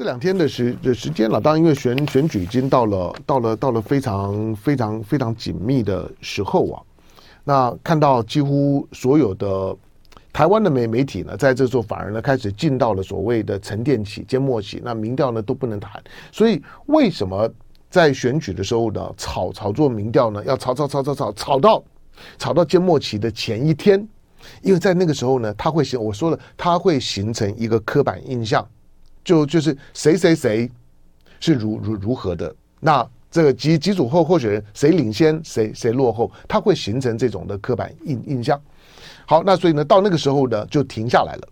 这两天的时的时间了，当然因为选选举已经到了到了到了非常非常非常紧密的时候啊，那看到几乎所有的台湾的媒媒体呢，在这时候反而呢开始进到了所谓的沉淀期、缄默期，那民调呢都不能谈。所以为什么在选举的时候呢，炒炒作民调呢，要炒炒炒炒炒炒到炒到缄默期的前一天？因为在那个时候呢，它会形我说了，它会形成一个刻板印象。就就是谁谁谁是如如如何的，那这个几几组候候选人谁领先谁谁落后，他会形成这种的刻板印印象。好，那所以呢，到那个时候呢，就停下来了。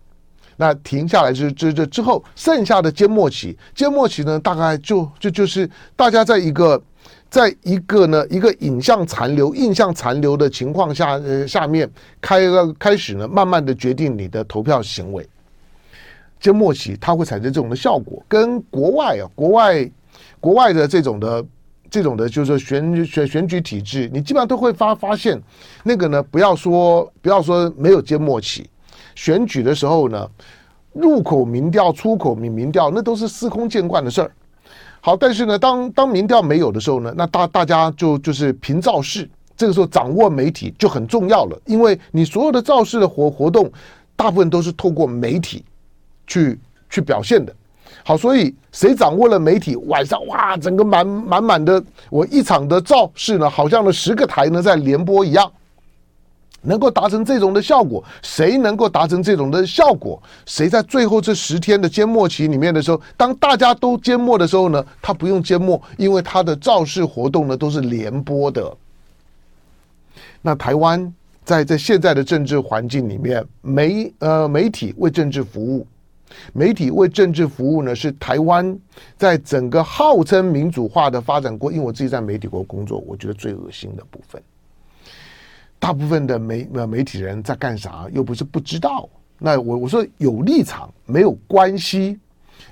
那停下来之之之之后，剩下的缄默期，缄默期呢，大概就就就是大家在一个在一个呢一个影像残留、印象残留的情况下，呃，下面开开始呢，慢慢的决定你的投票行为。缄默期，它会产生这种的效果，跟国外啊，国外国外的这种的这种的，就是选选选举体制，你基本上都会发发现，那个呢，不要说不要说没有缄默期，选举的时候呢，入口民调、出口民民调，那都是司空见惯的事儿。好，但是呢，当当民调没有的时候呢，那大大家就就是凭造势，这个时候掌握媒体就很重要了，因为你所有的造势的活活动，大部分都是透过媒体。去去表现的，好，所以谁掌握了媒体，晚上哇，整个满满满的，我一场的造势呢，好像呢十个台呢在联播一样，能够达成这种的效果，谁能够达成这种的效果，谁在最后这十天的缄默期里面的时候，当大家都缄默的时候呢，他不用缄默，因为他的造势活动呢都是联播的。那台湾在这现在的政治环境里面，媒呃媒体为政治服务。媒体为政治服务呢，是台湾在整个号称民主化的发展过，因为我自己在媒体国工作，我觉得最恶心的部分。大部分的媒媒体人在干啥？又不是不知道。那我我说有立场没有关系，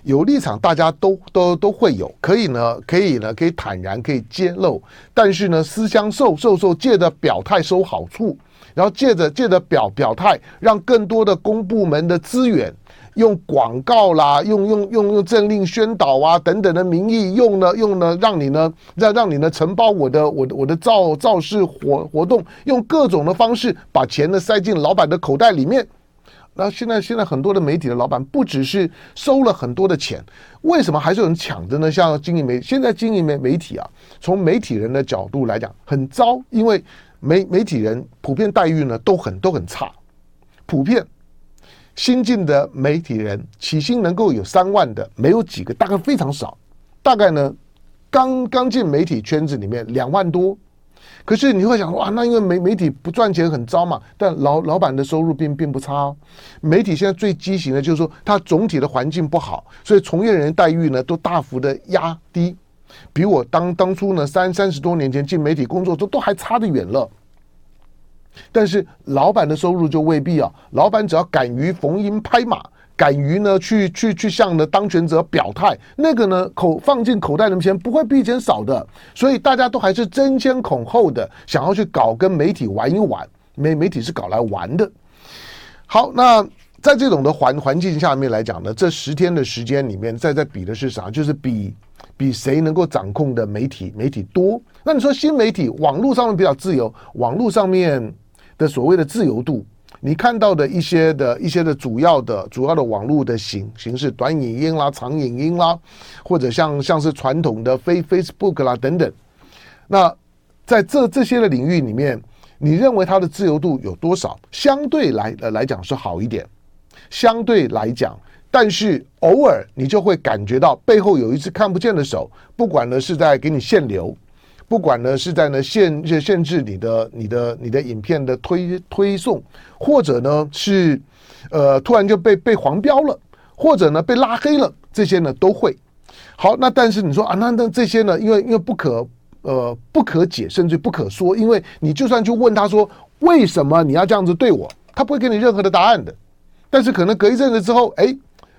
有立场大家都都都会有，可以呢，可以呢，可以坦然可以揭露。但是呢，私相授受受借着表态收好处，然后借着借着表表态，让更多的公部门的资源。用广告啦，用用用用政令宣导啊等等的名义用呢用呢，让你呢让让你呢承包我的我的我的造造势活活动，用各种的方式把钱呢塞进老板的口袋里面。那现在现在很多的媒体的老板不只是收了很多的钱，为什么还是有人抢着呢？像经营媒现在经营媒媒体啊，从媒体人的角度来讲很糟，因为媒媒体人普遍待遇呢都很都很差，普遍。新进的媒体人起薪能够有三万的没有几个，大概非常少。大概呢，刚刚进媒体圈子里面两万多。可是你会想说，哇，那因为媒媒体不赚钱很糟嘛？但老老板的收入并并不差哦。媒体现在最畸形的就是说，它总体的环境不好，所以从业人员待遇呢都大幅的压低，比我当当初呢三三十多年前进媒体工作都都还差得远了。但是老板的收入就未必啊，老板只要敢于逢迎拍马，敢于呢去去去向呢当权者表态，那个呢口放进口袋的钱不会比以前少的，所以大家都还是争先恐后的想要去搞跟媒体玩一玩，媒媒体是搞来玩的。好，那在这种的环环境下面来讲呢，这十天的时间里面，在在比的是啥？就是比比谁能够掌控的媒体媒体多。那你说新媒体网络上面比较自由，网络上面。的所谓的自由度，你看到的一些的一些的主要的主要的网络的形形式，短影音啦、长影音啦，或者像像是传统的非 Facebook 啦等等，那在这这些的领域里面，你认为它的自由度有多少？相对来来讲是好一点，相对来讲，但是偶尔你就会感觉到背后有一只看不见的手，不管呢是在给你限流。不管呢是在呢限限制你的你的你的影片的推推送，或者呢是呃突然就被被黄标了，或者呢被拉黑了，这些呢都会。好，那但是你说啊，那那这些呢，因为因为不可呃不可解，甚至不可说，因为你就算去问他说为什么你要这样子对我，他不会给你任何的答案的。但是可能隔一阵子之后，哎。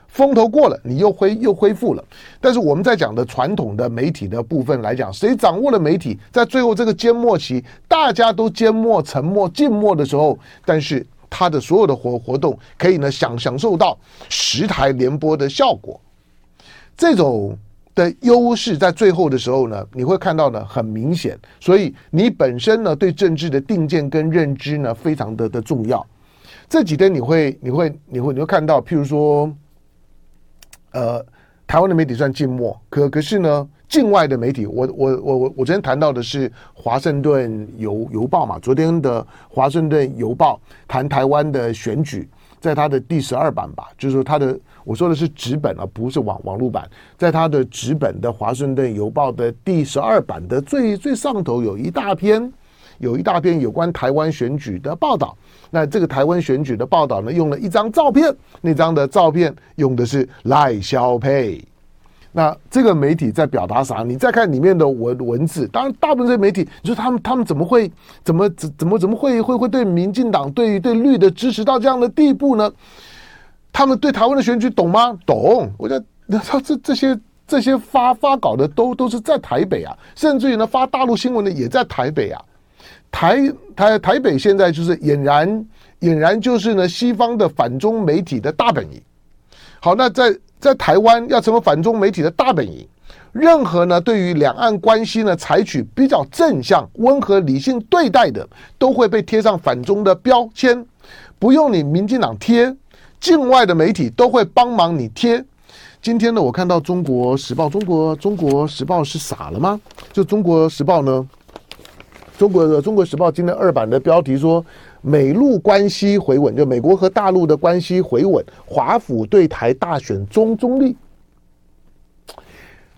风头过了，你又恢又恢复了。但是我们在讲的传统的媒体的部分来讲，谁掌握了媒体，在最后这个缄默期，大家都缄默、沉默、静默的时候，但是他的所有的活活动可以呢享享受到十台联播的效果。这种的优势在最后的时候呢，你会看到呢很明显。所以你本身呢对政治的定见跟认知呢非常的的重要。这几天你会你会你会你会看到，譬如说，呃，台湾的媒体算静默，可可是呢，境外的媒体，我我我我我昨天谈到的是华盛顿邮邮报嘛，昨天的华盛顿邮报谈台湾的选举，在它的第十二版吧，就是说它的我说的是纸本啊，不是网网络版，在它的纸本的华盛顿邮报的第十二版的最最上头有一大篇。有一大篇有关台湾选举的报道，那这个台湾选举的报道呢，用了一张照片，那张的照片用的是赖萧配。那这个媒体在表达啥？你再看里面的文文字，当然大部分这些媒体，你说他们他们怎么会怎么怎怎么怎么会会会对民进党对对绿的支持到这样的地步呢？他们对台湾的选举懂吗？懂。我觉得他这这些这些发发稿的都都是在台北啊，甚至于呢发大陆新闻的也在台北啊。台台台北现在就是俨然俨然就是呢西方的反中媒体的大本营。好，那在在台湾要成为反中媒体的大本营，任何呢对于两岸关系呢采取比较正向、温和、理性对待的，都会被贴上反中的标签。不用你民进党贴，境外的媒体都会帮忙你贴。今天呢，我看到《中国时报》，中国中国时报是傻了吗？就《中国时报》呢？中国的《中国时报》今天二版的标题说，美陆关系回稳，就美国和大陆的关系回稳，华府对台大选中中立。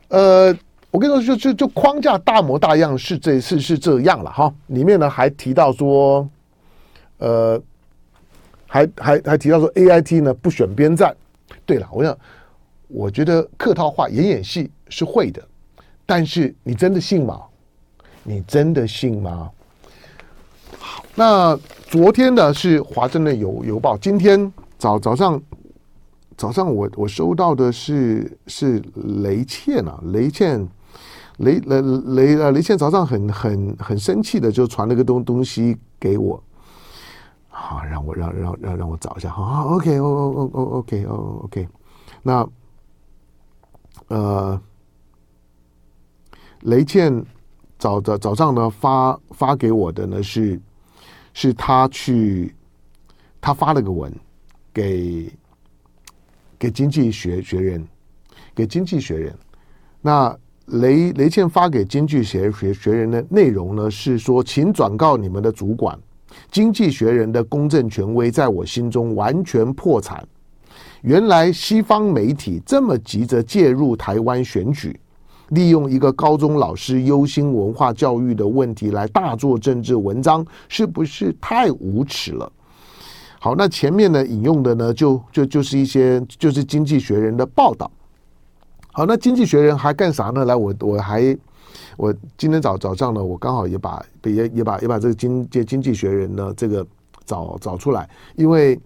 呃，我跟你说，就就就框架大模大样是这次是这样了哈。里面呢还提到说，呃，还还还提到说 AIT 呢不选边站。对了，我想，我觉得客套话演演戏是会的，但是你真的信吗？你真的信吗？好，那昨天呢是华盛顿邮邮报，今天早早上早上我我收到的是是雷倩啊，雷倩雷雷雷呃雷倩早上很很很生气的就传了个东东西给我，好让我让让让让我找一下，好，OK O O O OK O OK，那呃雷倩。早早早上呢，发发给我的呢是，是他去，他发了个文给给经济学学人，给经济学人。那雷雷倩发给经济学学学人的内容呢是说，请转告你们的主管，经济学人的公正权威在我心中完全破产。原来西方媒体这么急着介入台湾选举。利用一个高中老师忧心文化教育的问题来大做政治文章，是不是太无耻了？好，那前面呢引用的呢，就就就是一些就是《经济学人》的报道。好，那《经济学人》还干啥呢？来，我我还我今天早早上呢，我刚好也把也也把也把这个经《经经济学人》呢这个找找出来，因为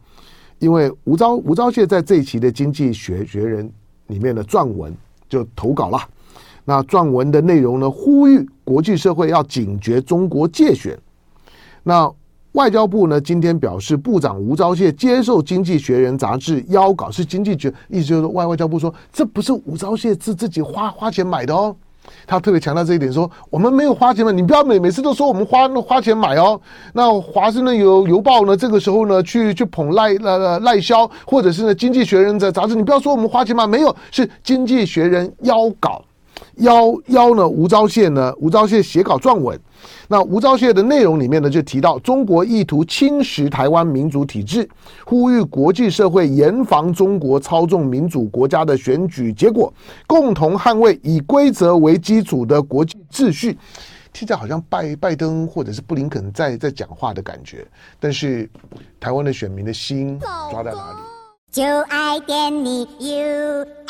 因为吴钊吴钊燮在这一期的《经济学学人》里面的撰文就投稿了。那撰文的内容呢，呼吁国际社会要警觉中国介选。那外交部呢，今天表示，部长吴钊燮接受《经济学人》杂志邀稿，是经济学，意思就是外外交部说，这不是吴钊燮自自己花花钱买的哦。他特别强调这一点，说我们没有花钱嘛，你不要每每次都说我们花花钱买哦。那华盛顿邮邮报呢，这个时候呢，去去捧赖赖赖萧，或者是呢《经济学人》的杂志，你不要说我们花钱买，没有，是《经济学人》邀稿。邀邀呢，吴钊燮呢，吴钊燮写稿撰文。那吴钊燮的内容里面呢，就提到中国意图侵蚀台湾民主体制，呼吁国际社会严防中国操纵民主国家的选举结果，共同捍卫以规则为基础的国际秩序。听起来好像拜拜登或者是布林肯在在讲话的感觉，但是台湾的选民的心抓在哪里？就爱点你 UFO